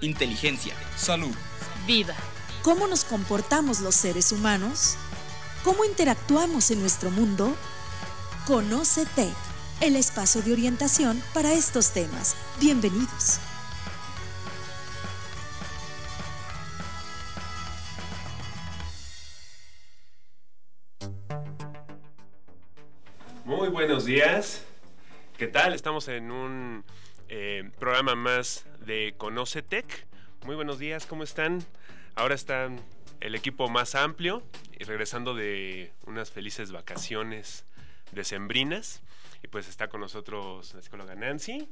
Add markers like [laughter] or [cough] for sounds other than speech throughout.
inteligencia, salud, vida. ¿Cómo nos comportamos los seres humanos? ¿Cómo interactuamos en nuestro mundo? Conoce Tech, el espacio de orientación para estos temas. Bienvenidos. Muy buenos días. ¿Qué tal? Estamos en un eh, programa más de Conoce Tech. Muy buenos días, ¿cómo están? Ahora están el equipo más amplio y regresando de unas felices vacaciones decembrinas. Y pues está con nosotros la psicóloga Nancy.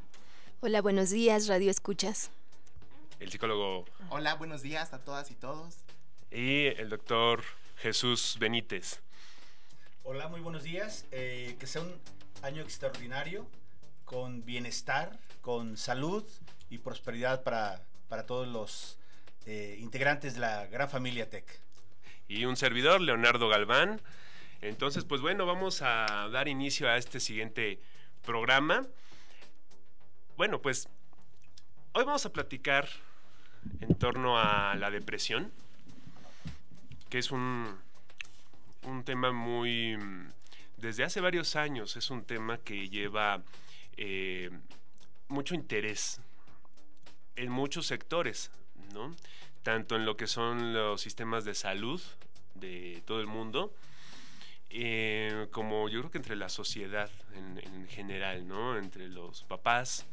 Hola, buenos días, Radio Escuchas. El psicólogo. Hola, buenos días a todas y todos. Y el doctor Jesús Benítez. Hola, muy buenos días. Eh, que sea un año extraordinario, con bienestar, con salud y prosperidad para, para todos los eh, integrantes de la gran familia Tech. Y un servidor, Leonardo Galván. Entonces, pues bueno, vamos a dar inicio a este siguiente programa. Bueno, pues hoy vamos a platicar en torno a la depresión, que es un, un tema muy... Desde hace varios años es un tema que lleva eh, mucho interés en muchos sectores, ¿no? Tanto en lo que son los sistemas de salud de todo el mundo, eh, como yo creo que entre la sociedad en, en, general, ¿no? Entre los papás,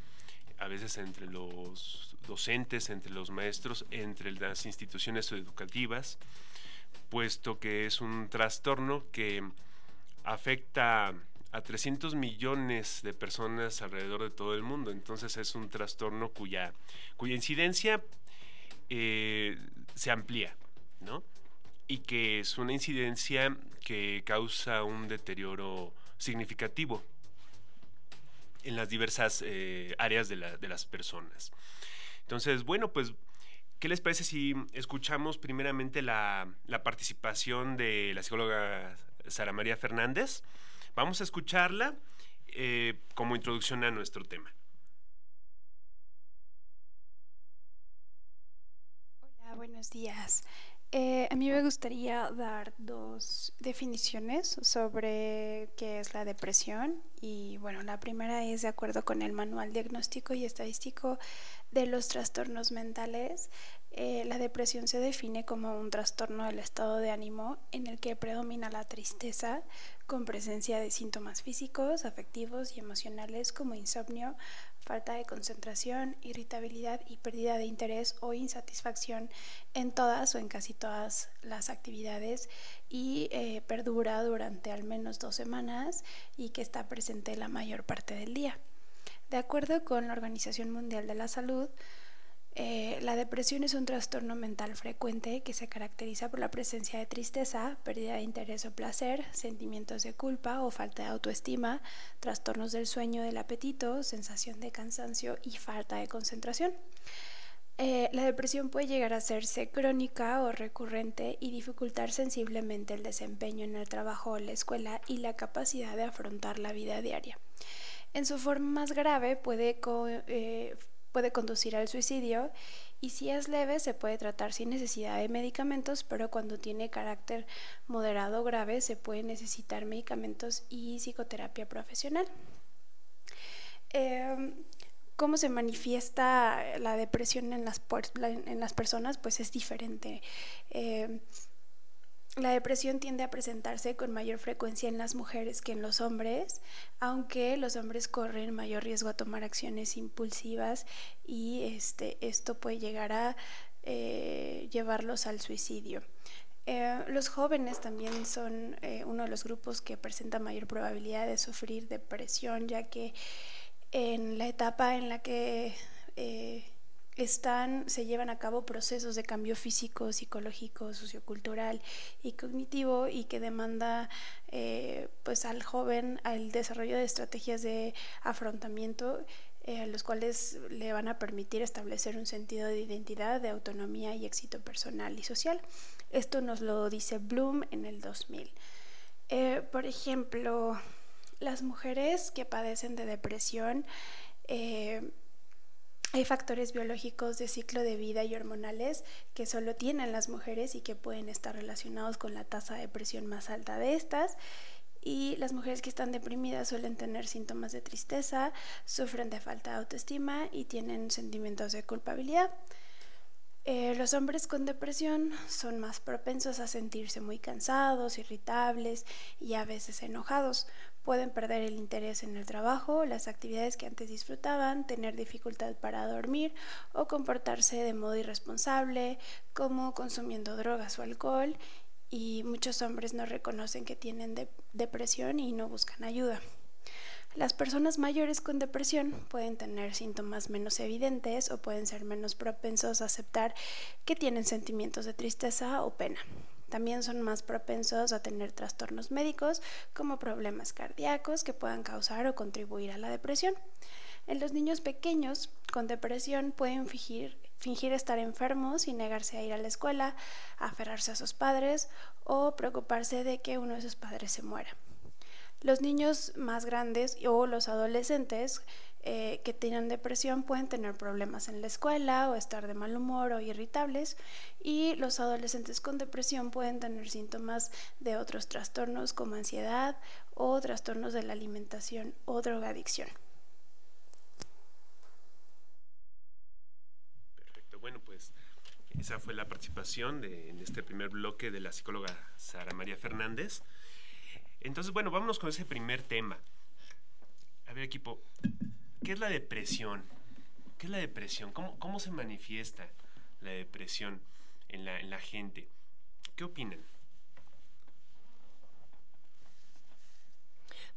a veces entre los docentes, entre los maestros, entre las instituciones educativas, puesto que es un trastorno que afecta a 300 millones de personas alrededor de todo el mundo. Entonces es un trastorno cuya, cuya incidencia eh, se amplía, ¿no? Y que es una incidencia que causa un deterioro significativo en las diversas eh, áreas de, de las personas. Entonces, bueno, pues ¿Qué les parece si escuchamos primeramente la, la, participación de la psicóloga Sara María Fernández? Vamos a escucharla eh, como introducción a nuestro tema. Hola, buenos días. Eh, a mí me gustaría dar dos definiciones sobre qué es la depresión y bueno, la primera es de acuerdo con el Manual Diagnóstico y Estadístico de los Trastornos Mentales. Eh, la depresión se define como un trastorno del estado de ánimo en el que predomina la tristeza con presencia de síntomas físicos, afectivos y emocionales como insomnio, falta de concentración, irritabilidad y pérdida de interés o insatisfacción en todas o en casi todas las actividades y eh, perdura durante al menos dos semanas y que está presente la mayor parte del día. De acuerdo con la Organización Mundial de la Salud, eh, la depresión es un trastorno mental frecuente que se caracteriza por la presencia de tristeza, pérdida de interés o placer, sentimientos de culpa o falta de autoestima, trastornos del sueño, del apetito, sensación de cansancio y falta de concentración. Eh, la depresión puede llegar a hacerse crónica o recurrente y dificultar sensiblemente el desempeño en el trabajo o la escuela y la capacidad de afrontar la vida diaria. En su forma más grave puede eh, puede conducir al suicidio y si es leve se puede tratar sin necesidad de medicamentos, pero cuando tiene carácter moderado o grave se puede necesitar medicamentos y psicoterapia profesional. Eh, ¿Cómo se manifiesta la depresión en las, personas? Pues es diferente. Eh, la depresión tiende a presentarse con mayor frecuencia en las mujeres que en los hombres, aunque los hombres corren mayor riesgo a tomar acciones impulsivas y este, esto puede llegar a eh, llevarlos al suicidio. Eh, los jóvenes también son eh, uno de los grupos que presenta mayor probabilidad de sufrir depresión, ya que en la etapa en la que están, se llevan a cabo procesos de cambio físico, psicológico, sociocultural y cognitivo y que demanda eh, pues al joven al desarrollo de estrategias de afrontamiento eh, los cuales le van a permitir establecer un sentido de identidad, de autonomía y éxito personal y social. Esto nos lo dice Bloom en el 2000. Eh, por ejemplo, las mujeres que padecen de depresión hay factores biológicos de ciclo de vida y hormonales que solo tienen las mujeres y que pueden estar relacionados con la tasa de presión más alta de estas. Y las mujeres que están deprimidas suelen tener síntomas de tristeza, sufren de falta de autoestima y tienen sentimientos de culpabilidad. Eh, los hombres con depresión son más propensos a sentirse muy cansados, irritables y a veces enojados. Pueden perder el interés en el trabajo, las actividades que antes disfrutaban, tener dificultad para dormir o comportarse de modo irresponsable, como consumiendo drogas o alcohol. Y muchos hombres no reconocen que tienen depresión y no buscan ayuda. Las personas mayores con depresión pueden tener síntomas menos evidentes o pueden ser menos propensos a aceptar que tienen sentimientos de tristeza o pena. También son más propensos a tener trastornos médicos como problemas cardíacos que puedan causar o contribuir a la depresión. En los niños pequeños con depresión pueden fingir, estar enfermos y negarse a ir a la escuela, aferrarse a sus padres o preocuparse de que uno de sus padres se muera. Los niños más grandes o los adolescentes eh, que tienen depresión pueden tener problemas en la escuela o estar de mal humor o irritables y los adolescentes con depresión pueden tener síntomas de otros trastornos como ansiedad o trastornos de la alimentación o drogadicción. Perfecto, bueno pues esa fue la participación de, en este primer bloque de la psicóloga Sara María Fernández. Entonces, bueno, vámonos con ese primer tema. A ver, equipo, ¿qué es la depresión? ¿Qué es la depresión? ¿Cómo, cómo se manifiesta la depresión en la, en la gente? ¿Qué opinan?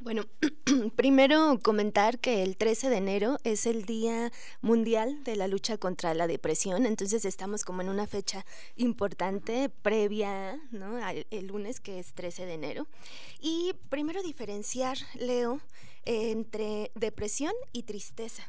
Bueno, [clears throat] primero comentar que el 13 de enero es el Día Mundial de la Lucha contra la Depresión, entonces estamos como en una fecha importante previa ¿no? al el lunes que es 13 de enero. Y primero diferenciar, Leo, entre depresión y tristeza.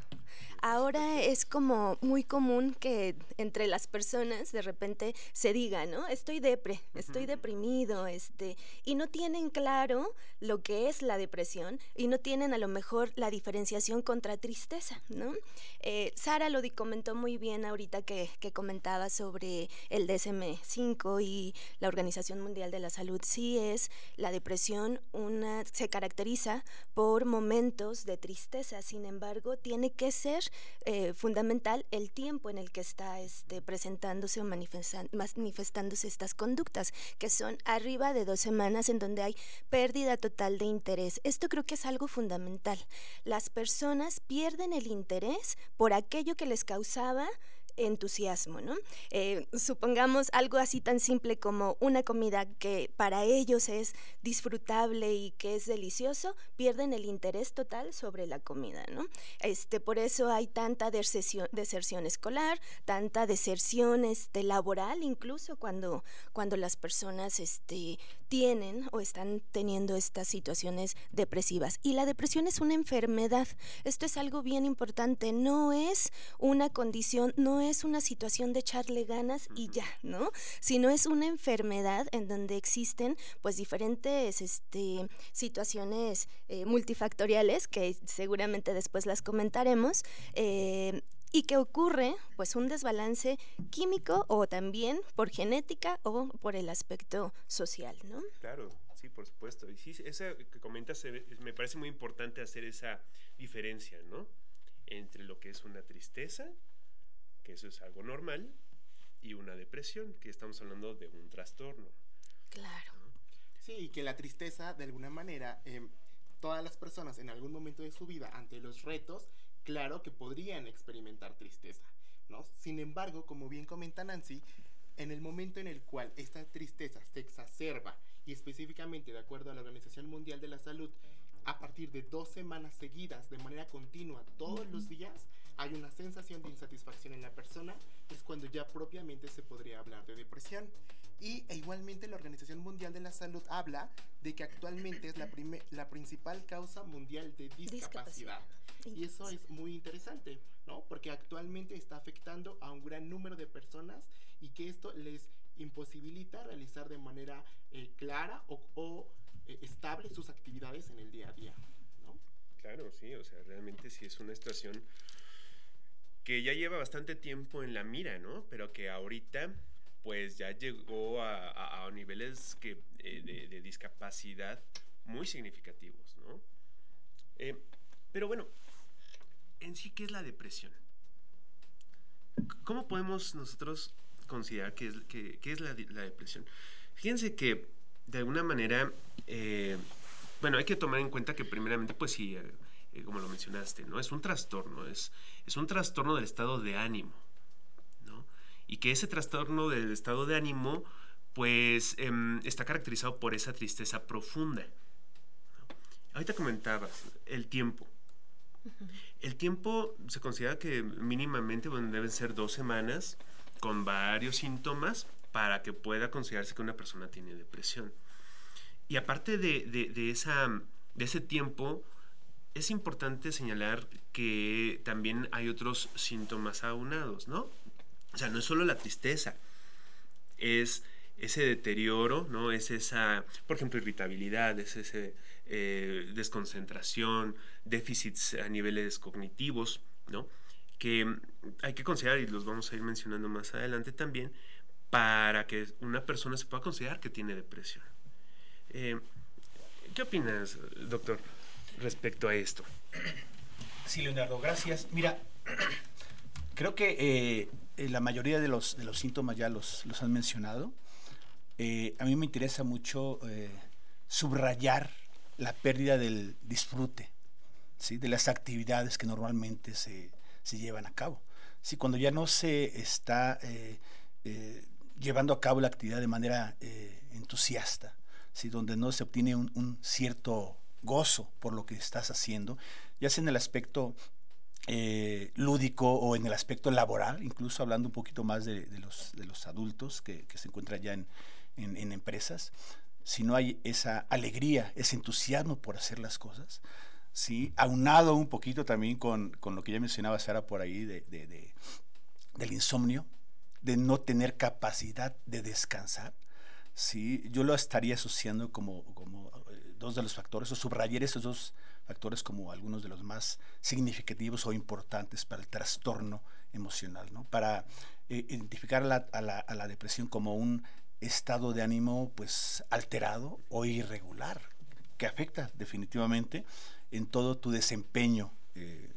Ahora es como muy común que entre las personas de repente se diga, ¿no? Estoy depre, estoy deprimido, este, y no tienen claro lo que es la depresión y no tienen a lo mejor la diferenciación contra tristeza, ¿no? Eh, Sara lo comentó muy bien ahorita que, que comentaba sobre el DSM-5 y la Organización Mundial de la Salud. Sí es la depresión una, se caracteriza por momentos de tristeza, sin embargo, tiene que ser eh, fundamental el tiempo en el que está este, presentándose o manifestándose estas conductas, que son arriba de dos semanas en donde hay pérdida total de interés. Esto creo que es algo fundamental. Las personas pierden el interés por aquello que les causaba entusiasmo, ¿no? Eh, supongamos algo así tan simple como una comida que para ellos es disfrutable y que es delicioso, pierden el interés total sobre la comida, ¿no? Este, por eso hay tanta deserción, deserción escolar, tanta deserción este, laboral, incluso cuando, cuando las personas este, tienen o están teniendo estas situaciones depresivas. Y la depresión es una enfermedad. Esto es algo bien importante. No es una condición, no es una situación de echarle ganas y ya, ¿no? Sino es una enfermedad en donde existen pues diferentes este, situaciones eh, multifactoriales que seguramente después las comentaremos. Eh, y que ocurre pues un desbalance químico o también por genética o por el aspecto social, ¿no? Claro, sí, por supuesto. Y sí, eso que comentas me parece muy importante hacer esa diferencia, ¿no? Entre lo que es una tristeza, que eso es algo normal, y una depresión, que estamos hablando de un trastorno. Claro. Sí, y que la tristeza, de alguna manera, em, todas las personas en algún momento de su vida, ante los retos, claro que podrían experimentar tristeza, ¿no? Sin embargo, como bien comenta Nancy, en el momento en el cual esta tristeza se exacerba y específicamente de acuerdo a la Organización Mundial de la Salud, a partir de dos semanas seguidas de manera continua todos los días, hay una sensación de insatisfacción en la persona, es cuando ya propiamente se podría hablar de depresión. Y e igualmente la Organización Mundial de la Salud habla de que actualmente es la, la principal causa mundial de discapacidad. Y eso es muy interesante, ¿no? Porque actualmente está afectando a un gran número de personas y que esto les imposibilita realizar de manera eh, clara o, eh, estable sus actividades en el día a día, ¿no? Claro, sí, o sea, realmente sí es una situación que ya lleva bastante tiempo en la mira, ¿no? Pero que ahorita pues ya llegó a, niveles que, eh, de, discapacidad muy significativos, ¿no? Eh, pero bueno, en sí, ¿qué es la depresión? ¿Cómo podemos nosotros considerar qué es, es la, depresión? Fíjense que de alguna manera, eh, bueno, hay que tomar en cuenta que primeramente, pues sí, como lo mencionaste, ¿no? Es un trastorno, es, es un trastorno del estado de ánimo y que ese trastorno del estado de ánimo pues em, está caracterizado por esa tristeza profunda. Ahorita comentabas el tiempo. El tiempo se considera que mínimamente deben ser dos semanas con varios síntomas para que pueda considerarse que una persona tiene depresión. Y aparte de, esa, de ese tiempo, es importante señalar que también hay otros síntomas aunados, ¿no? O sea, no es solo la tristeza, es ese deterioro, ¿no? Es esa, por ejemplo, irritabilidad, es ese eh, desconcentración, déficits a niveles cognitivos, ¿no? Que hay que considerar, y los vamos a ir mencionando más adelante también, para que una persona se pueda considerar que tiene depresión. Eh, ¿Qué opinas, doctor, respecto a esto? Sí, Leonardo, gracias. Mira, [clears throat] creo que eh, la mayoría de los, síntomas ya los, han mencionado. A mí me interesa mucho subrayar la pérdida del disfrute, ¿sí? de las actividades que normalmente se, se llevan a cabo. ¿sí? Cuando ya no se está llevando a cabo la actividad de manera entusiasta, ¿sí? donde no se obtiene un, un, cierto gozo por lo que estás haciendo, ya sea en el aspecto eh, lúdico o en el aspecto laboral, incluso hablando un poquito más de, los, de los, adultos que, se encuentran ya en, en, empresas, si no hay esa alegría, ese entusiasmo por hacer las cosas, ¿sí? aunado un poquito también con, con lo que ya mencionaba Sara por ahí de, de, del insomnio, de no tener capacidad de descansar, ¿sí? yo lo estaría asociando como, como eh, dos de los factores, o subrayar esos dos factores como algunos de los más significativos o importantes para el trastorno emocional, ¿no? para eh, identificar a, la, depresión como un estado de ánimo pues alterado o irregular que afecta definitivamente en todo tu desempeño eh,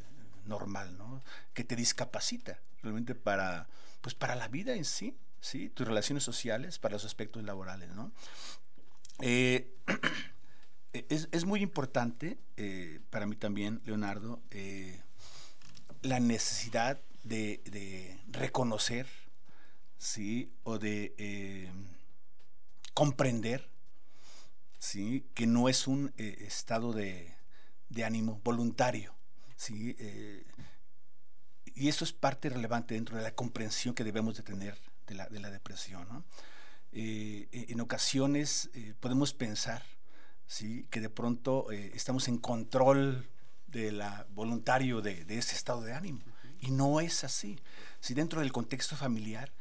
normal, ¿no? que te discapacita realmente para, pues para la vida en sí, ¿sí? tus relaciones sociales, para los aspectos laborales. ¿no? Eh, [clears throat] es, muy importante eh, para mí también, Leonardo, la necesidad de, reconocer, ¿sí? O de eh, comprender, ¿sí? Que no es un estado de, ánimo voluntario, ¿sí? y eso es parte relevante dentro de la comprensión que debemos de tener de la, de la depresión, en ocasiones podemos pensar, ¿sí? que de pronto eh, estamos en control de la voluntario de, ese estado de ánimo. Y no es así. Si dentro del contexto familiar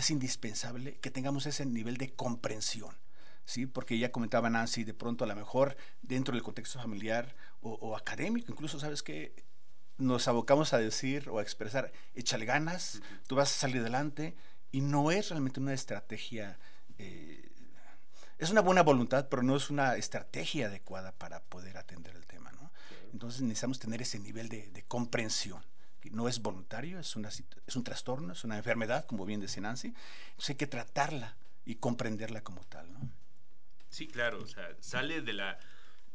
es indispensable que tengamos ese nivel de comprensión. ¿sí? Porque ya comentaba Nancy, de pronto a lo mejor dentro del contexto familiar o, académico, incluso, ¿sabes que Nos abocamos a decir o a expresar, échale ganas, tú vas a salir adelante, y no es realmente una estrategia eh, es una buena voluntad, pero no es una estrategia adecuada para poder atender el tema. ¿no? Entonces necesitamos tener ese nivel de, comprensión. Que no es voluntario, es, una, es un trastorno, es una enfermedad, como bien decía Nancy. Entonces hay que tratarla y comprenderla como tal. ¿no? Sí, claro, o sea, sale de la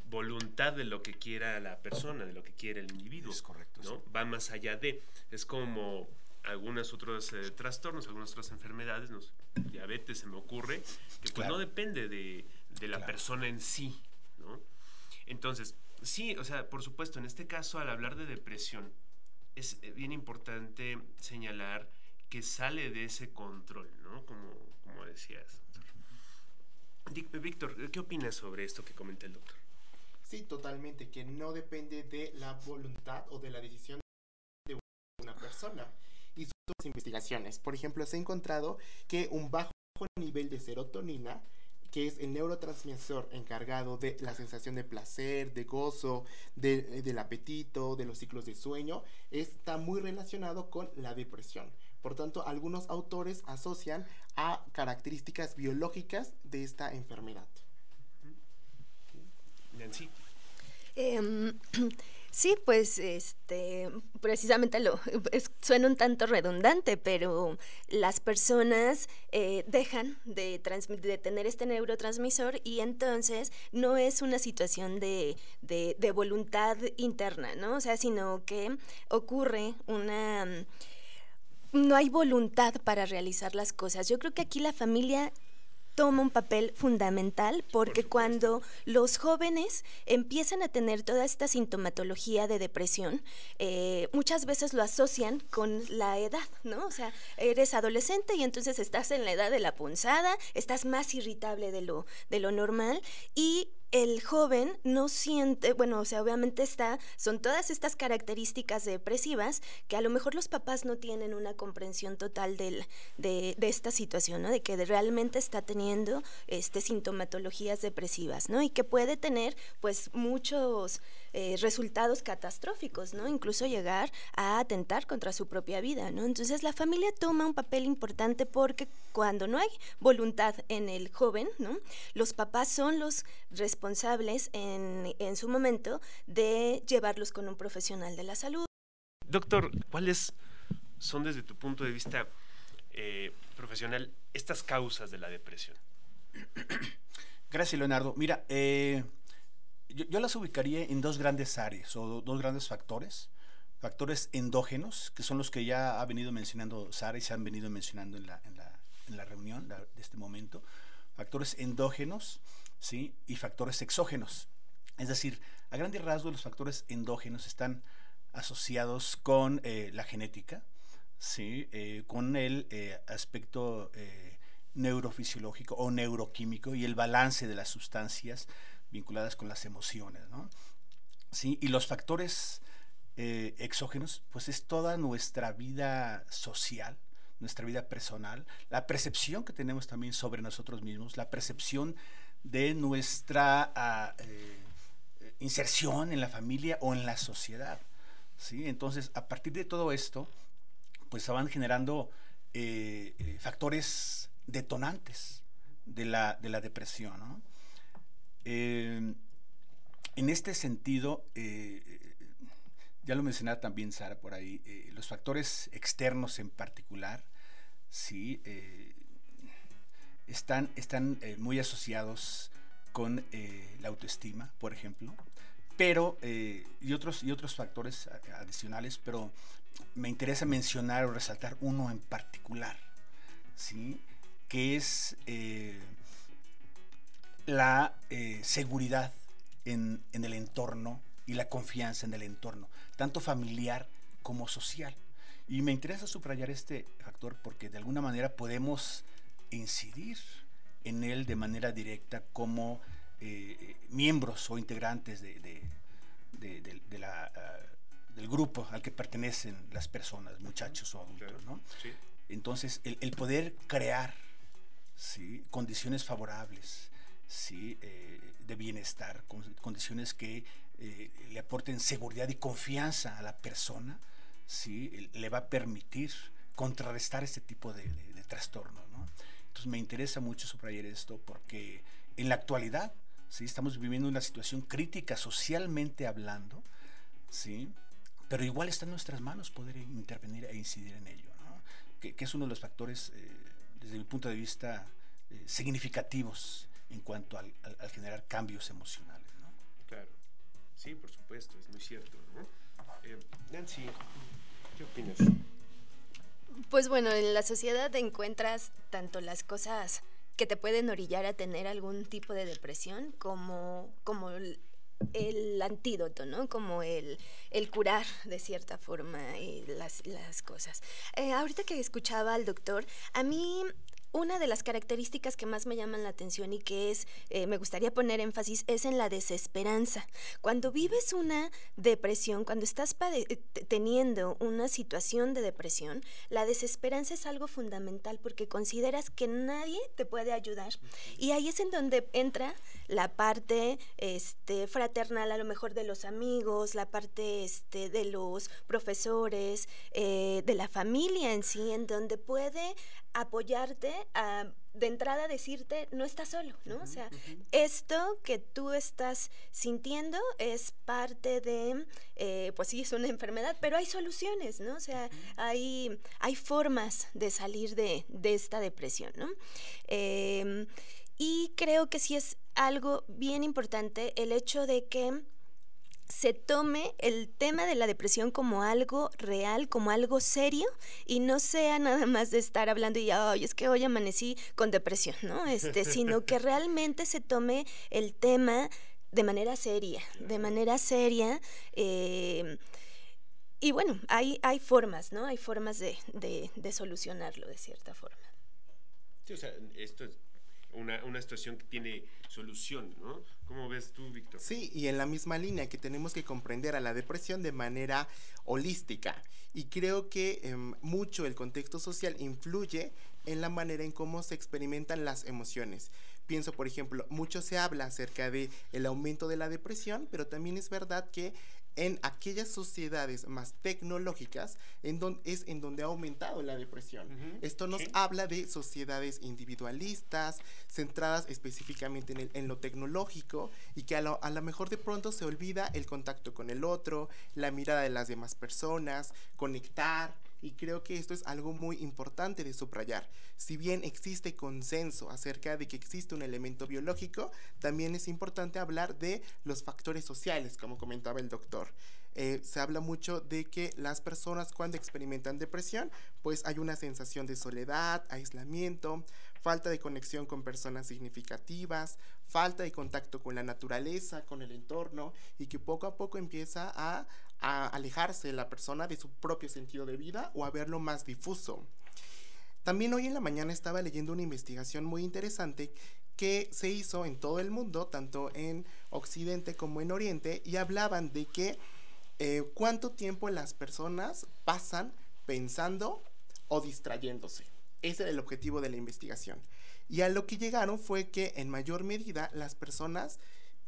voluntad de lo que quiera la persona, de lo que quiere el individuo. Es correcto. ¿no? Va más allá de. Es como algunos otros eh, trastornos, algunas otras enfermedades, diabetes se me ocurre, que pues no depende de, la persona en sí, ¿no? Entonces, sí, o sea, por supuesto, en este caso, al hablar de depresión, es eh, bien importante señalar que sale de ese control, ¿no? Como, como decías. Víctor, ¿qué opinas sobre esto que comenta el doctor? Sí, totalmente, que no depende de la voluntad o de la decisión de una persona y sus investigaciones. Por ejemplo, se ha encontrado que un bajo nivel de serotonina que es el neurotransmisor encargado de la sensación de placer, de gozo, del apetito, de los ciclos de sueño, está muy relacionado con la depresión. Por tanto, algunos autores asocian a características biológicas de esta enfermedad. Nancy. Em, [clears throat] sí, pues este, precisamente lo [laughs] suena un tanto redundante, pero las personas eh, dejan de, de, tener este neurotransmisor y entonces no es una situación de, de, de voluntad interna, ¿no? O sea, sino que ocurre una no hay voluntad para realizar las cosas. Yo creo que aquí la familia toma un papel fundamental porque cuando los jóvenes empiezan a tener toda esta sintomatología de depresión, eh, muchas veces lo asocian con la edad, ¿no? O sea, eres adolescente y entonces estás en la edad de la punzada, estás más irritable de lo, de lo normal y el joven no siente, bueno, o sea, obviamente está, son todas estas características depresivas que a lo mejor los papás no tienen una comprensión total del, de, de, esta situación, ¿no? De que realmente está teniendo este, sintomatologías depresivas, ¿no? Y que puede tener, pues, muchos eh, resultados catastróficos, ¿no? Incluso llegar a atentar contra su propia vida, ¿no? Entonces la familia toma un papel importante porque cuando no hay voluntad en el joven, ¿no? Los papás son los responsables en, en su momento de llevarlos con un profesional de la salud. Doctor, ¿cuáles son desde tu punto de vista eh, profesional estas causas de la depresión? [coughs] Gracias, Leonardo. Mira, eh, yo, las ubicaría en dos grandes áreas o dos grandes factores. Factores endógenos, que son los que ya ha venido mencionando Sara y se han venido mencionando en la, en la, en la reunión de este momento. Factores endógenos, ¿sí? Y factores exógenos. Es decir, a grandes rasgos los factores endógenos están asociados con eh, la genética, ¿sí? Eh, con el eh, aspecto neurofisiológico o neuroquímico y el balance de las sustancias vinculadas con las emociones, ¿no? Sí, y los factores eh, exógenos, pues es toda nuestra vida social, nuestra vida personal, la percepción que tenemos también sobre nosotros mismos, la percepción de nuestra ah, eh, inserción en la familia o en la sociedad. ¿sí? Entonces, a partir de todo esto, pues se van generando eh, factores detonantes de la, de la depresión. ¿no? Eh, en este sentido, eh, ya lo mencionaba también Sara por ahí, eh, los factores externos en particular, sí, están, están muy asociados con la autoestima, por ejemplo, pero, y, otros, y otros factores adicionales, pero me interesa mencionar o resaltar uno en particular, ¿sí? que es la eh, seguridad en, el entorno y la confianza en el entorno, tanto familiar como social. Y me interesa subrayar este factor porque de alguna manera podemos incidir en él de manera directa como eh, miembros o integrantes de, la, ah, del grupo al que pertenecen las personas, muchachos o adultos. ¿no? Entonces, el, poder crear ¿sí? condiciones favorables, ¿sí? Eh, de bienestar, condiciones que eh, le aporten seguridad y confianza a la persona, ¿sí? le va a permitir contrarrestar este tipo de, trastornos. Entonces me interesa mucho subrayar esto porque en la actualidad ¿sí? estamos viviendo una situación crítica socialmente hablando, ¿sí? pero igual está en nuestras manos poder intervenir e incidir en ello, que, es uno de los factores, eh, desde mi punto de vista, significativos en cuanto al, generar cambios emocionales. ¿no? Claro, sí, por supuesto, es muy cierto. Eh, Nancy, ¿qué opinas? Pues bueno, en la sociedad encuentras tanto las cosas que te pueden orillar a tener algún tipo de depresión como, como el, antídoto, ¿no? Como el, el, curar de cierta forma las, las cosas. Eh, ahorita que escuchaba al doctor, a mí una de las características que más me llaman la atención y que es, eh, me gustaría poner énfasis, es en la desesperanza. Cuando vives una depresión, cuando estás eh, teniendo una situación de depresión, la desesperanza es algo fundamental porque consideras que nadie te puede ayudar. Y ahí es en donde entra la parte este, fraternal, a lo mejor de los amigos, la parte este, de los profesores, eh, de la familia en sí, en donde puede apoyarte a de entrada decirte no estás solo, ¿no? o sea, esto que tú estás sintiendo es parte de, eh, pues sí, es una enfermedad, pero hay soluciones, ¿no? O sea, hay, hay formas de salir de, esta depresión, ¿no? Em, y creo que sí es algo bien importante el hecho de que se tome el tema de la depresión como algo real, como algo serio y no sea nada más de estar hablando y ay, es que hoy amanecí con depresión, ¿no? Este, [laughs] sino que realmente se tome el tema de manera seria, de manera seria. Eh, y bueno, hay, hay formas, ¿no? Hay formas de, de, solucionarlo de cierta forma. Sí, o sea, esto es una, una situación que tiene solución, ¿no? ¿Cómo ves tú, Víctor? Sí, y en la misma línea que tenemos que comprender a la depresión de manera holística. Y creo que em, mucho el contexto social influye en la manera en cómo se experimentan las emociones. Pienso, por ejemplo, mucho se habla acerca de el aumento de la depresión, pero también es verdad que en aquellas sociedades más tecnológicas en donde, es en donde ha aumentado la depresión. Esto nos habla de sociedades individualistas, centradas específicamente en, el, en lo tecnológico y que a lo, a lo mejor de pronto se olvida el contacto con el otro, la mirada de las demás personas, conectar, y creo que esto es algo muy importante de subrayar. Si bien existe consenso acerca de que existe un elemento biológico, también es importante hablar de los factores sociales, como comentaba el doctor. Eh, se habla mucho de que las personas cuando experimentan depresión, pues hay una sensación de soledad, aislamiento, falta de conexión con personas significativas, falta de contacto con la naturaleza, con el entorno, y que poco a poco empieza a a alejarse la persona de su propio sentido de vida o a verlo más difuso. También hoy en la mañana estaba leyendo una investigación muy interesante que se hizo en todo el mundo, tanto en Occidente como en Oriente, y hablaban de que eh, cuánto tiempo las personas pasan pensando o distrayéndose. Ese era el objetivo de la investigación. Y a lo que llegaron fue que en mayor medida las personas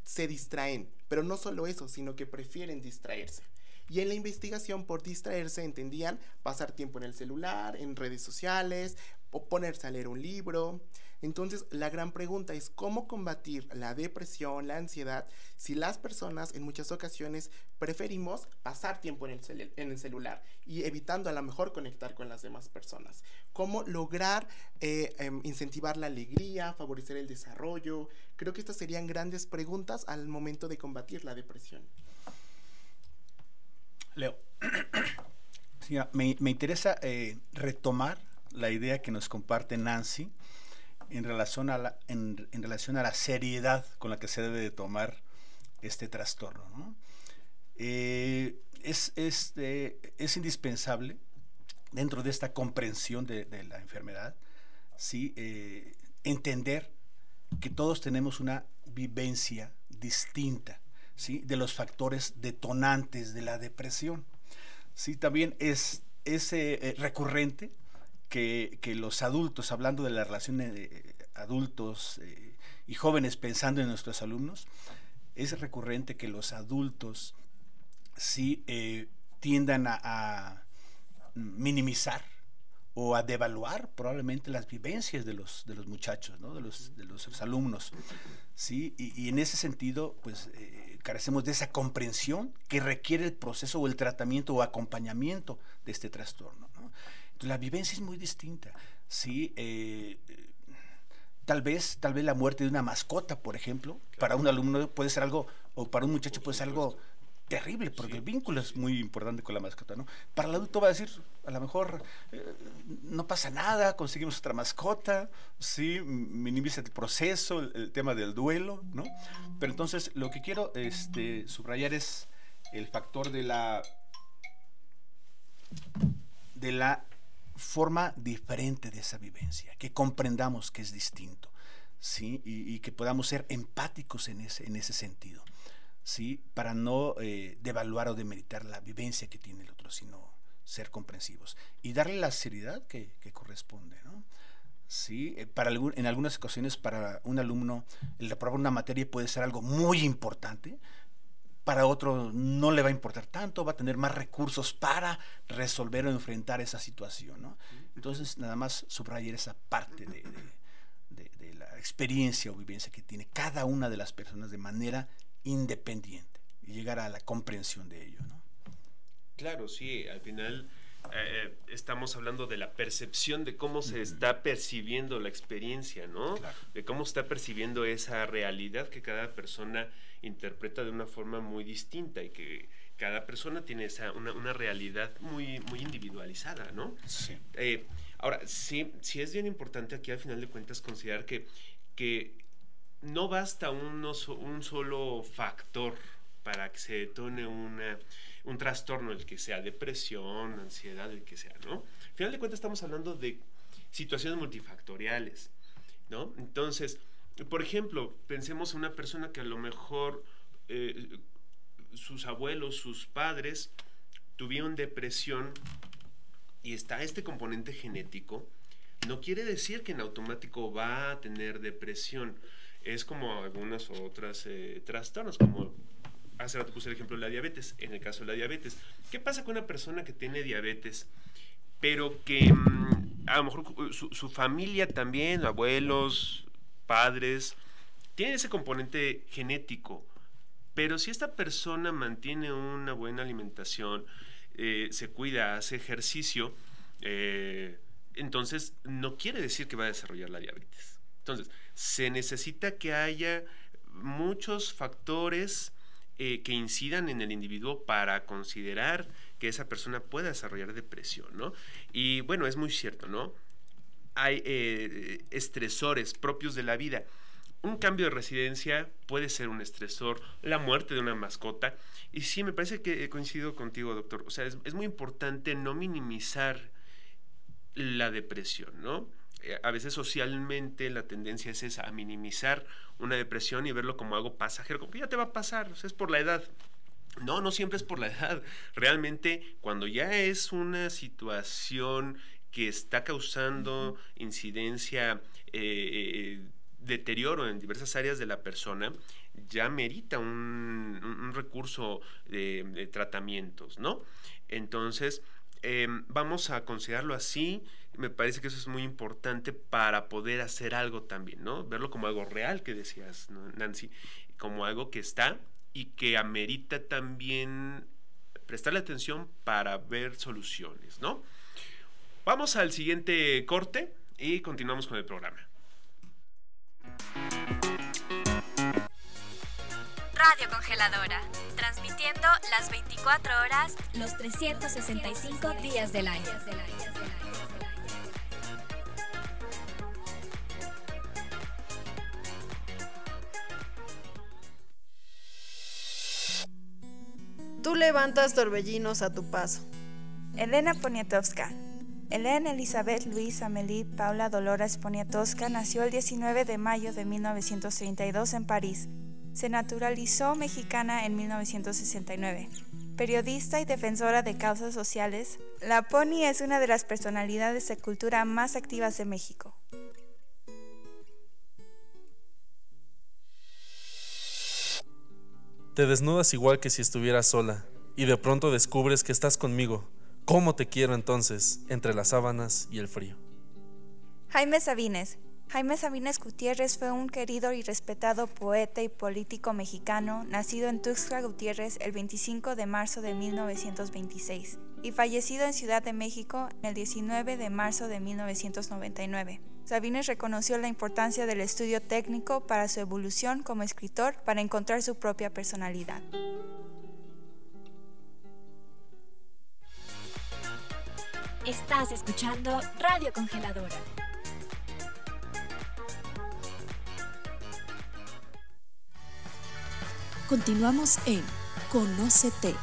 se distraen, pero no solo eso, sino que prefieren distraerse. Y en la investigación por distraerse entendían pasar tiempo en el celular, en redes sociales, o ponerse a leer un libro. Entonces, la gran pregunta es cómo combatir la depresión, la ansiedad, si las personas en muchas ocasiones preferimos pasar tiempo en el, celular y evitando a lo mejor conectar con las demás personas. Cómo lograr eh, em, incentivar la alegría, favorecer el desarrollo. Creo que estas serían grandes preguntas al momento de combatir la depresión. Leo, [clears throat] me, interesa eh, retomar la idea que nos comparte Nancy en relación, a la, en, relación a la seriedad con la que se debe de tomar este trastorno. Eh, es, es, indispensable dentro de esta comprensión de, la enfermedad, ¿sí? Eh, entender que todos tenemos una vivencia distinta de los factores detonantes de la depresión. ¿sí? También es, eh, recurrente que, los adultos, hablando de la relación de adultos eh, y jóvenes pensando en nuestros alumnos, es recurrente que los adultos sí eh, tiendan a, minimizar o a devaluar probablemente las vivencias de los, de los muchachos, de, los, de los alumnos. ¿sí? Y, en ese sentido, pues carecemos de esa comprensión que requiere el proceso o el tratamiento o acompañamiento de este trastorno. Entonces, la vivencia es muy distinta. ¿sí? Eh, tal vez, tal vez la muerte de una mascota, por ejemplo, para un alumno puede ser algo, o para un muchacho puede ser algo terrible, porque el vínculo es muy importante con la mascota, ¿no? Para el adulto va a decir, a lo mejor eh, no pasa nada, conseguimos otra mascota, sí, minimiza el proceso, el, tema del duelo, ¿no? Pero entonces lo que quiero este, subrayar es el factor de la de la forma diferente de esa vivencia, que comprendamos que es distinto, ¿sí? Y, que podamos ser empáticos en ese, en ese sentido, ¿sí? Para no eh, devaluar o demeritar la vivencia que tiene el otro, sino ser comprensivos y darle la seriedad que, corresponde, ¿no? Sí, eh, para en algunas ocasiones para un alumno el reprobar una materia puede ser algo muy importante, para otro no le va a importar tanto, va a tener más recursos para resolver o enfrentar esa situación. ¿no? Entonces, nada más subrayar esa parte de, la experiencia o vivencia que tiene cada una de las personas de manera independiente y llegar a la comprensión de ello. ¿no? Claro, sí, al final eh, estamos hablando de la percepción de cómo se está percibiendo la experiencia, ¿no? De cómo está percibiendo esa realidad que cada persona interpreta de una forma muy distinta y que cada persona tiene esa, una, realidad muy, muy individualizada, ¿no? Sí. Eh, ahora, sí, sí es bien importante aquí al final de cuentas considerar que, que no basta un solo factor para que se detone una, un trastorno, el que sea depresión, ansiedad, el que sea, ¿no? Al final de cuentas estamos hablando de situaciones multifactoriales, ¿no? Entonces, por ejemplo, pensemos en una persona que a lo mejor eh, sus abuelos, sus padres tuvieron depresión y está este componente genético, no quiere decir que en automático va a tener depresión. Es como algunas otras eh, trastornos, como hace rato puse el ejemplo de la diabetes. En el caso de la diabetes, ¿qué pasa con una persona que tiene diabetes, pero que mm, a lo mejor su, su familia también, abuelos, padres, tiene ese componente genético, pero si esta persona mantiene una buena alimentación, eh, se cuida, hace ejercicio, eh, entonces no quiere decir que va a desarrollar la diabetes. Entonces, se necesita que haya muchos factores eh, que incidan en el individuo para considerar que esa persona pueda desarrollar depresión, ¿no? Y bueno, es muy cierto, ¿no? hay eh, estresores propios de la vida. Un cambio de residencia puede ser un estresor, la muerte de una mascota. Y sí, me parece que he coincidido contigo, doctor. O sea, es, muy importante no minimizar la depresión, ¿no? Eh, a veces socialmente la tendencia es esa, a minimizar una depresión y verlo como algo pasajero, como que ya te va a pasar, o sea, es por la edad. No, no siempre es por la edad. Realmente, cuando ya es una situación que está causando incidencia, eh, deterioro en diversas áreas de la persona, ya merita un, recurso de, tratamientos, ¿no? Entonces, em, vamos a considerarlo así. Me parece que eso es muy importante para poder hacer algo también, ¿no? Verlo como algo real que decías, Nancy, como algo que está y que amerita también prestarle atención para ver soluciones, ¿no? Vamos al siguiente corte y continuamos con el programa. Radio Congeladora, transmitiendo las 24 horas, los 365 días del año. Tú levantas torbellinos a tu paso. Elena Poniatowska, Elena Elizabeth Luisa Amélie Paula Dolores Poniatowska nació el 19 de mayo de 1932 en París. Se naturalizó mexicana en 1969. Periodista y defensora de causas sociales, la Pony es una de las personalidades de cultura más activas de México. Te desnudas igual que si estuvieras sola y de pronto descubres que estás conmigo ¿Cómo te quiero entonces entre las sábanas y el frío? Jaime Sabines. Jaime Sabines Gutiérrez fue un querido y respetado poeta y político mexicano, nacido en Tuxtla Gutiérrez el 25 de marzo de 1926 y fallecido en Ciudad de México el 19 de marzo de 1999. Sabines reconoció la importancia del estudio técnico para su evolución como escritor para encontrar su propia personalidad. Estás escuchando Radio Congeladora. Continuamos en Conocetec.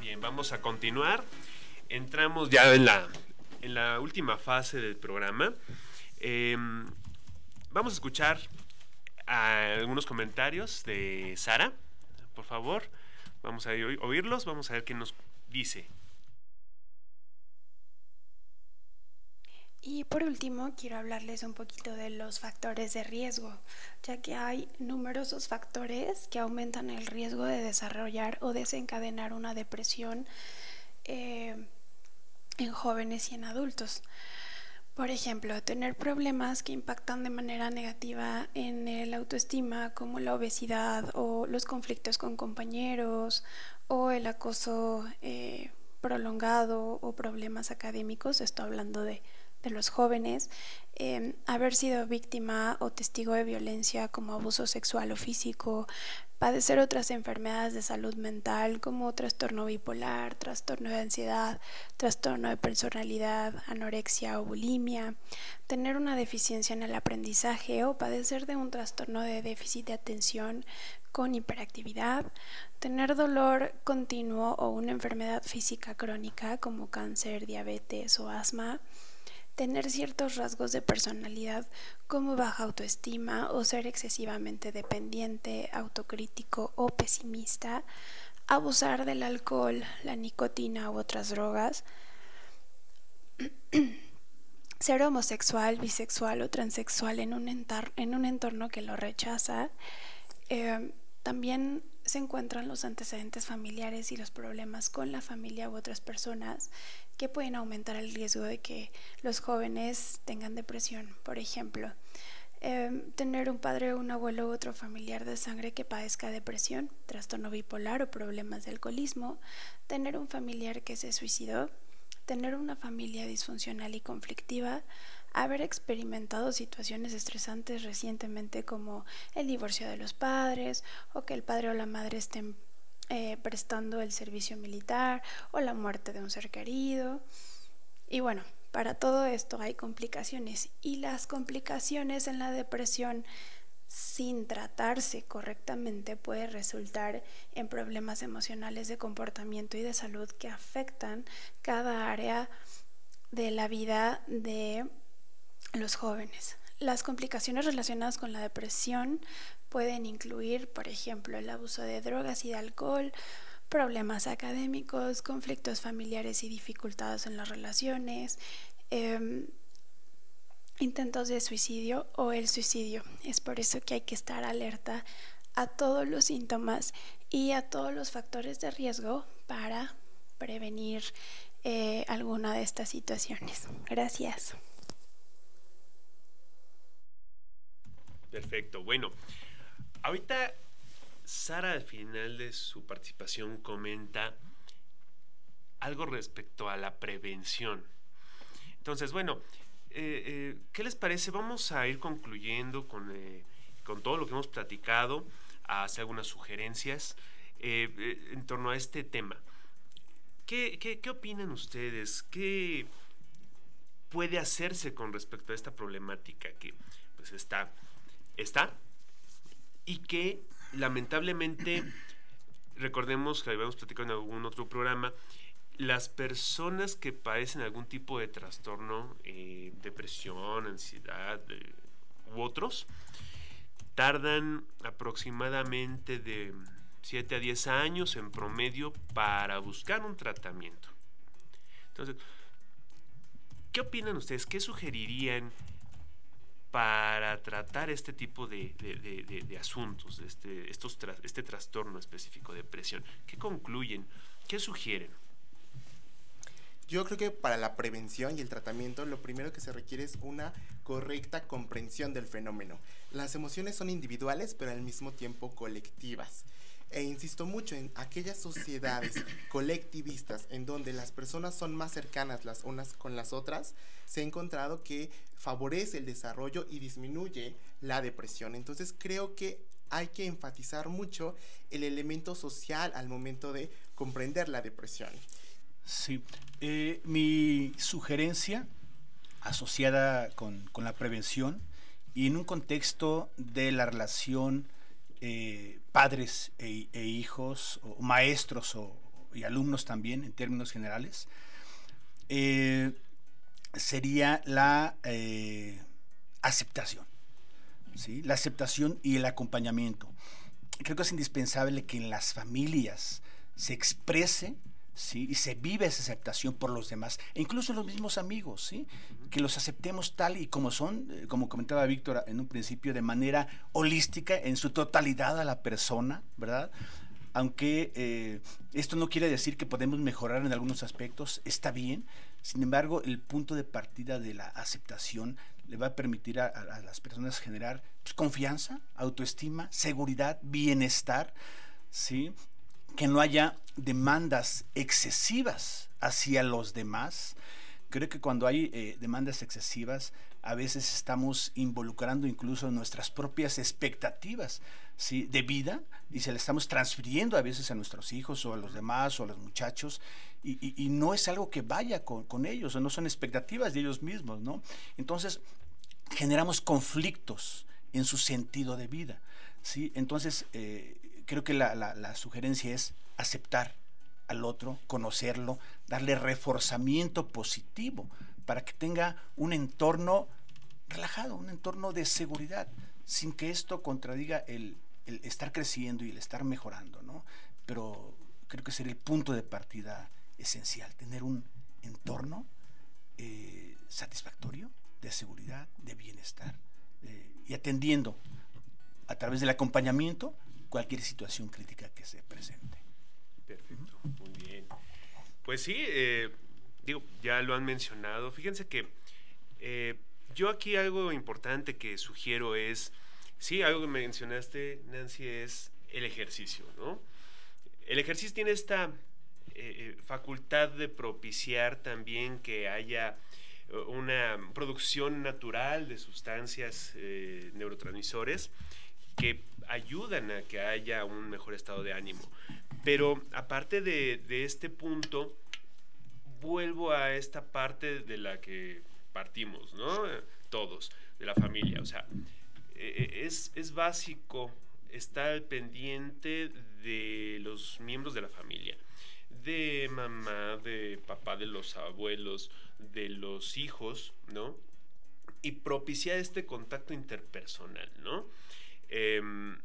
Bien, vamos a continuar. Entramos ya en la, en la última fase del programa. Em, vamos a escuchar algunos comentarios de Sara, por favor. Vamos a oírlos, vamos a ver qué nos dice. Y por último, quiero hablarles un poquito de los factores de riesgo, ya que hay numerosos factores que aumentan el riesgo de desarrollar o desencadenar una depresión eh, en jóvenes y en adultos. Por ejemplo, tener problemas que impactan de manera negativa en el autoestima, como la obesidad o los conflictos con compañeros o el acoso eh, prolongado o problemas académicos. Estoy hablando de de los jóvenes, em, haber sido víctima o testigo de violencia como abuso sexual o físico, padecer otras enfermedades de salud mental como trastorno bipolar, trastorno de ansiedad, trastorno de personalidad, anorexia o bulimia, tener una deficiencia en el aprendizaje o padecer de un trastorno de déficit de atención con hiperactividad, tener dolor continuo o una enfermedad física crónica como cáncer, diabetes o asma, tener ciertos rasgos de personalidad como baja autoestima o ser excesivamente dependiente, autocrítico o pesimista, abusar del alcohol, la nicotina u otras drogas, [clears throat] ser homosexual, bisexual o transexual en un, en un entorno que lo rechaza, eh, también se encuentran los antecedentes familiares y los problemas con la familia u otras personas que pueden aumentar el riesgo de que los jóvenes tengan depresión. Por ejemplo, em, tener un padre, un abuelo u otro familiar de sangre que padezca depresión, trastorno bipolar o problemas de alcoholismo, tener un familiar que se suicidó, tener una familia disfuncional y conflictiva, haber experimentado situaciones estresantes recientemente como el divorcio de los padres o que el padre o la madre estén eh, prestando el servicio militar o la muerte de un ser querido. Y bueno, para todo esto hay complicaciones y las complicaciones en la depresión sin tratarse correctamente puede resultar en problemas emocionales de comportamiento y de salud que afectan cada área de la vida de los jóvenes. Las complicaciones relacionadas con la depresión pueden incluir, por ejemplo, el abuso de drogas y de alcohol, problemas académicos, conflictos familiares y dificultades en las relaciones, em, intentos de suicidio o el suicidio. Es por eso que hay que estar alerta a todos los síntomas y a todos los factores de riesgo para prevenir eh, alguna de estas situaciones. Gracias. Perfecto. Bueno, ahorita Sara al final de su participación comenta algo respecto a la prevención. Entonces, bueno, eh, eh, ¿qué les parece? Vamos a ir concluyendo con, eh, con, todo lo que hemos platicado, a hacer algunas sugerencias en torno a este tema. ¿Qué, qué, qué opinan ustedes? ¿Qué puede hacerse con respecto a esta problemática que pues está está y que lamentablemente, recordemos que habíamos platicado en algún otro programa, las personas que padecen algún tipo de trastorno, eh, depresión, ansiedad eh, u otros, tardan aproximadamente de 7 a 10 años en promedio para buscar un tratamiento. Entonces, ¿qué opinan ustedes? ¿Qué sugerirían para tratar este tipo de, asuntos, este, estos este trastorno específico de depresión? ¿Qué concluyen? ¿Qué sugieren? Yo creo que para la prevención y el tratamiento lo primero que se requiere es una correcta comprensión del fenómeno. Las emociones son individuales pero al mismo tiempo colectivas. E insisto mucho en aquellas sociedades colectivistas en donde las personas son más cercanas las unas con las otras, se ha encontrado que favorece el desarrollo y disminuye la depresión. Entonces creo que hay que enfatizar mucho el elemento social al momento de comprender la depresión. Sí, eh, mi sugerencia asociada con, la prevención y en un contexto de la relación eh, padres e, e, hijos, maestros o y alumnos también en términos generales, eh, sería la eh, aceptación. ¿sí? La aceptación y el acompañamiento. Creo que es indispensable que en las familias se exprese ¿sí? y se vive esa aceptación por los demás, e incluso los mismos amigos, ¿sí? que los aceptemos tal y como son, eh, como comentaba Víctor en un principio, de manera holística, en su totalidad a la persona, ¿verdad? Aunque eh, esto no quiere decir que podemos mejorar en algunos aspectos, está bien, sin embargo, el punto de partida de la aceptación le va a permitir a, a las personas generar pues, confianza, autoestima, seguridad, bienestar, ¿sí? Que no haya demandas excesivas hacia los demás. Creo que cuando hay eh, demandas excesivas, a veces estamos involucrando incluso nuestras propias expectativas ¿sí? de vida y se le estamos transfiriendo a veces a nuestros hijos o a los demás o a los muchachos y, no es algo que vaya con, con, ellos o no son expectativas de ellos mismos, ¿no? Entonces generamos conflictos en su sentido de vida, ¿sí? Entonces eh, creo que la, la, sugerencia es aceptar al otro, conocerlo, darle reforzamiento positivo para que tenga un entorno relajado, un entorno de seguridad, sin que esto contradiga el, el estar creciendo y el estar mejorando, ¿no? Pero creo que sería el punto de partida esencial, tener un entorno eh, satisfactorio, de seguridad, de bienestar, eh, y atendiendo a través del acompañamiento cualquier situación crítica que se presente. Perfecto, muy bien. Pues sí, eh, digo, ya lo han mencionado. Fíjense que eh, yo aquí algo importante que sugiero es, sí, algo que mencionaste, Nancy, es el ejercicio, ¿no? El ejercicio tiene esta eh, facultad de propiciar también que haya una producción natural de sustancias neurotransmisores que ayudan a que haya un mejor estado de ánimo. Pero aparte de, este punto, vuelvo a esta parte de la que partimos, ¿no? Todos, de la familia. O sea, e, e, es, es básico estar pendiente de los miembros de la familia, de mamá, de papá, de los abuelos, de los hijos, ¿no? Y propiciar este contacto interpersonal, ¿no? Em,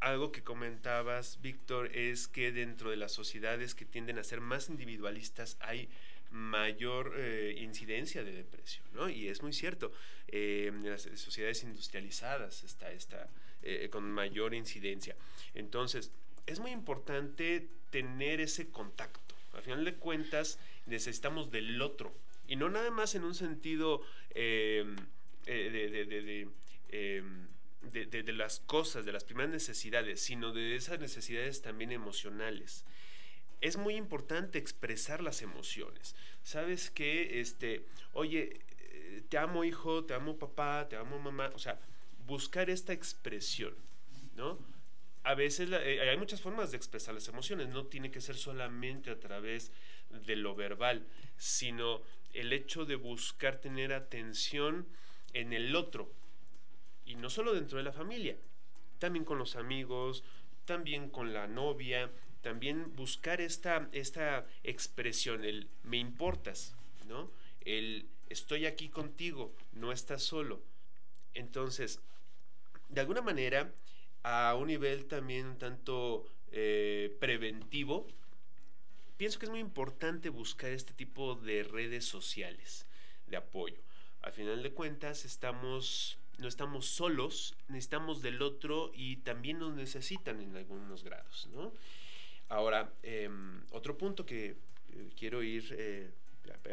algo que comentabas, Víctor, es que dentro de las sociedades que tienden a ser más individualistas hay mayor eh, incidencia de depresión, ¿no? Y es muy cierto, em, en las sociedades industrializadas está esta eh, con mayor incidencia. Entonces, es muy importante tener ese contacto. Al final de cuentas, necesitamos del otro. Y no nada más en un sentido em, eh, de, de de, las cosas, de las primeras necesidades, sino de esas necesidades también emocionales. Es muy importante expresar las emociones. ¿Sabes que Este, oye, eh, te amo hijo, te amo papá, te amo mamá. O sea, buscar esta expresión, ¿no? A veces eh, hay muchas formas de expresar las emociones. No tiene que ser solamente a través de lo verbal, sino el hecho de buscar tener atención en el otro, y no solo dentro de la familia, también con los amigos, también con la novia, también buscar esta, esta expresión, el me importas, ¿no? El estoy aquí contigo, no estás solo. Entonces, de alguna manera, a un nivel también tanto eh, preventivo, pienso que es muy importante buscar este tipo de redes sociales de apoyo. Al final de cuentas, estamos no estamos solos, necesitamos del otro y también nos necesitan en algunos grados, ¿no? Ahora, em, otro punto que eh, quiero ir eh,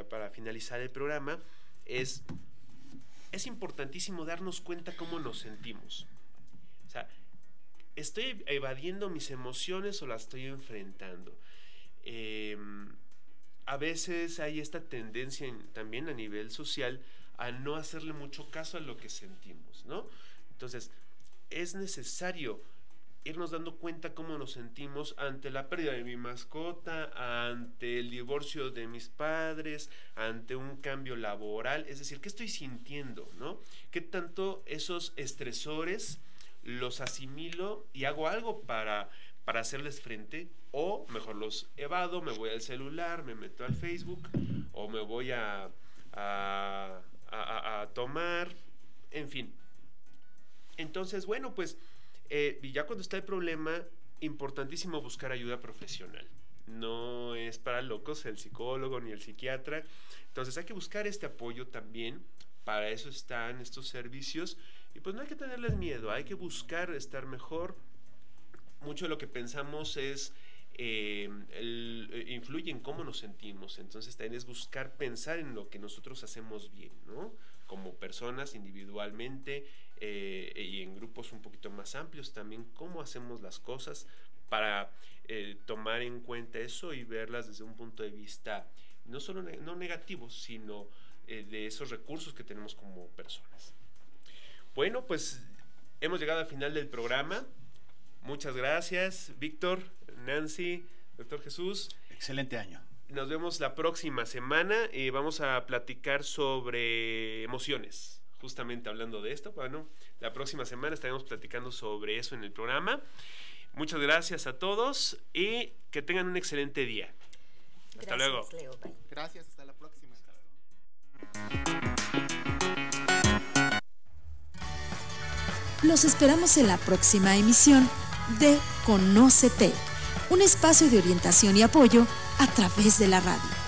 para finalizar el programa es, es importantísimo darnos cuenta cómo nos sentimos. O sea, ¿estoy evadiendo mis emociones o las estoy enfrentando? Em, a veces hay esta tendencia también a nivel social a no hacerle mucho caso a lo que sentimos, ¿no? Entonces, es necesario irnos dando cuenta cómo nos sentimos ante la pérdida de mi mascota, ante el divorcio de mis padres, ante un cambio laboral, es decir, ¿qué estoy sintiendo, no? ¿Qué tanto esos estresores los asimilo y hago algo para para hacerles frente o mejor los evado, me voy al celular, me meto al Facebook o me voy a, a, a, tomar, en fin. Entonces, bueno, pues eh, ya cuando está el problema, importantísimo buscar ayuda profesional. No es para locos el psicólogo ni el psiquiatra. Entonces hay que buscar este apoyo también. Para eso están estos servicios. Y pues no hay que tenerles miedo, hay que buscar estar mejor. Mucho de lo que pensamos es eh, eh, influye en cómo nos sentimos. Entonces también es buscar pensar en lo que nosotros hacemos bien, ¿no? Como personas individualmente eh, y en grupos un poquito más amplios también, cómo hacemos las cosas para tomar en cuenta eso y verlas desde un punto de vista no solo no negativo, sino de esos recursos que tenemos como personas. Bueno, pues hemos llegado al final del programa. Muchas gracias, Víctor, Nancy, doctor Jesús. Excelente año. Nos vemos la próxima semana y vamos a platicar sobre emociones. Justamente hablando de esto, bueno, la próxima semana estaremos platicando sobre eso en el programa. Muchas gracias a todos y que tengan un excelente día. Hasta luego. Gracias, hasta la próxima. Los esperamos en la próxima emisión de Conócete, un espacio de orientación y apoyo a través de la radio.